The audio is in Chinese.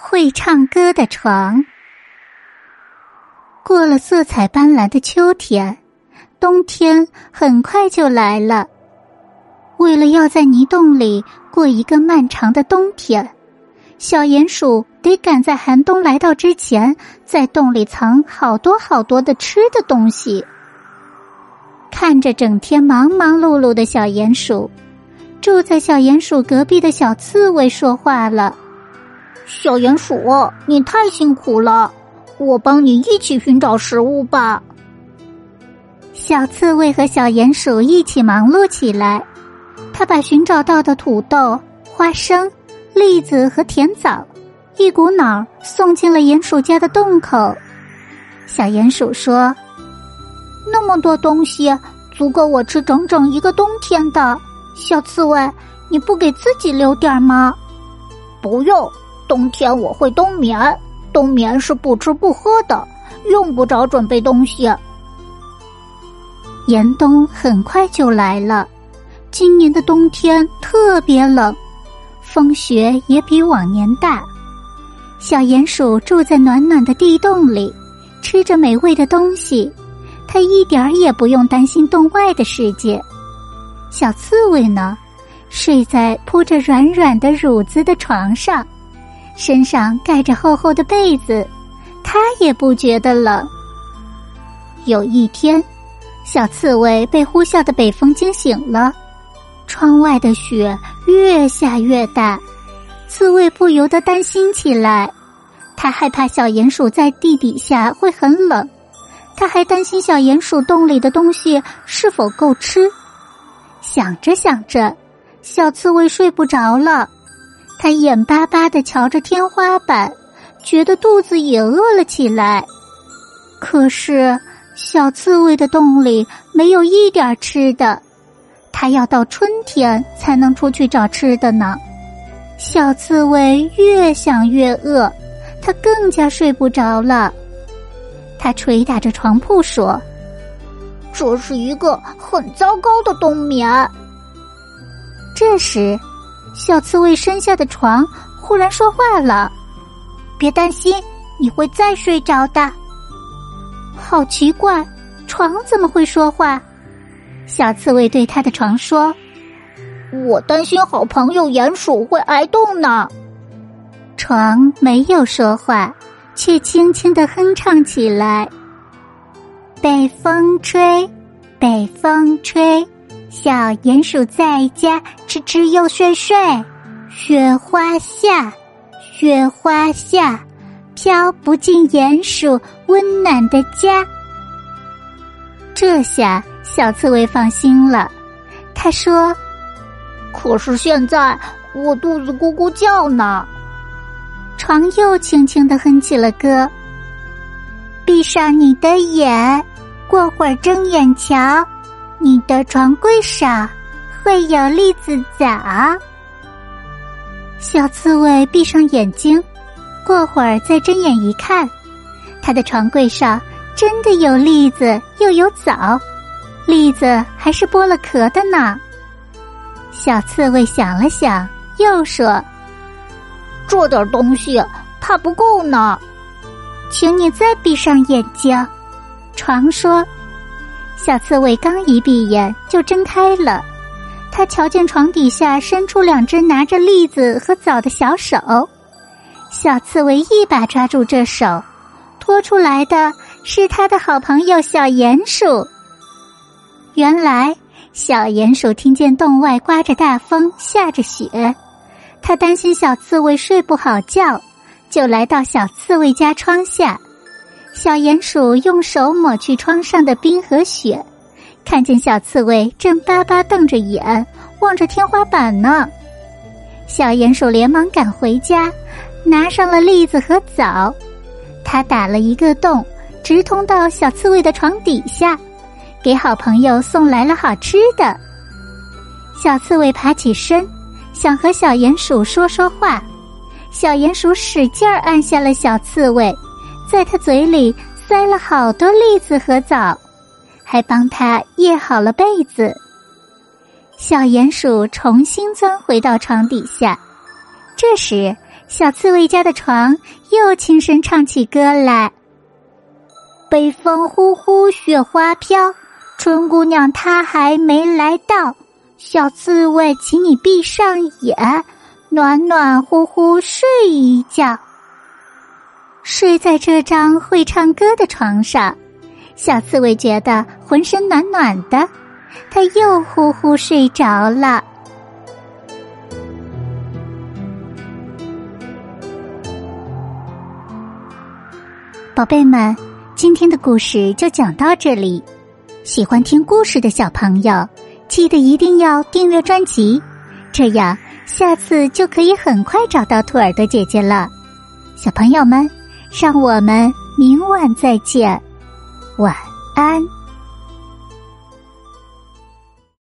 会唱歌的床。过了色彩斑斓的秋天，冬天很快就来了。为了要在泥洞里过一个漫长的冬天，小鼹鼠得赶在寒冬来到之前，在洞里藏好多好多的吃的东西。看着整天忙忙碌碌的小鼹鼠，住在小鼹鼠隔壁的小刺猬说话了：“小鼹鼠，你太辛苦了，我帮你一起寻找食物吧。”小刺猬和小鼹鼠一起忙碌起来，他把寻找到的土豆、花生、栗子和甜枣一股脑送进了鼹鼠家的洞口。小鼹鼠说。那么多东西，足够我吃整整一个冬天的。小刺猬，你不给自己留点吗？不用，冬天我会冬眠。冬眠是不吃不喝的，用不着准备东西。严冬很快就来了，今年的冬天特别冷，风雪也比往年大。小鼹鼠住在暖暖的地洞里，吃着美味的东西。它一点儿也不用担心洞外的世界。小刺猬呢，睡在铺着软软的褥子的床上，身上盖着厚厚的被子，他也不觉得冷。有一天，小刺猬被呼啸的北风惊醒了，窗外的雪越下越大，刺猬不由得担心起来。他害怕小鼹鼠在地底下会很冷。他还担心小鼹鼠洞里的东西是否够吃，想着想着，小刺猬睡不着了。他眼巴巴的瞧着天花板，觉得肚子也饿了起来。可是小刺猬的洞里没有一点吃的，它要到春天才能出去找吃的呢。小刺猬越想越饿，他更加睡不着了。他捶打着床铺说：“这是一个很糟糕的冬眠。”这时，小刺猬身下的床忽然说话了：“别担心，你会再睡着的。”好奇怪，床怎么会说话？小刺猬对他的床说：“我担心好朋友鼹鼠会挨冻呢。”床没有说话。却轻轻的哼唱起来。北风吹，北风吹，小鼹鼠在家吃吃又睡睡。雪花下，雪花下，飘不进鼹鼠温暖的家。这下小刺猬放心了，他说：“可是现在我肚子咕咕叫呢。”床又轻轻的哼起了歌。闭上你的眼，过会儿睁眼瞧，你的床柜上会有栗子枣。小刺猬闭上眼睛，过会儿再睁眼一看，他的床柜上真的有栗子又有枣，栗子还是剥了壳的呢。小刺猬想了想，又说。这点东西怕不够呢，请你再闭上眼睛。床说：“小刺猬刚一闭眼就睁开了，他瞧见床底下伸出两只拿着栗子和枣的小手。小刺猬一把抓住这手，拖出来的是他的好朋友小鼹鼠。原来，小鼹鼠听见洞外刮着大风，下着雪。”他担心小刺猬睡不好觉，就来到小刺猬家窗下。小鼹鼠用手抹去窗上的冰和雪，看见小刺猬正巴巴瞪着眼望着天花板呢。小鼹鼠连忙赶回家，拿上了栗子和枣。他打了一个洞，直通到小刺猬的床底下，给好朋友送来了好吃的。小刺猬爬起身。想和小鼹鼠说说话，小鼹鼠使劲儿按下了小刺猬，在他嘴里塞了好多栗子和枣，还帮他掖好了被子。小鼹鼠重新钻回到床底下，这时小刺猬家的床又轻声唱起歌来：“北风呼呼，雪花飘，春姑娘她还没来到。小刺猬，请你闭上眼，暖暖乎乎睡一觉。”睡在这张会唱歌的床上，小刺猬觉得浑身暖暖的，它又呼呼睡着了。宝贝们，今天的故事就讲到这里。喜欢听故事的小朋友，记得一定要订阅专辑，这样下次就可以很快找到兔耳朵姐姐了。小朋友们，让我们明晚再见，晚安。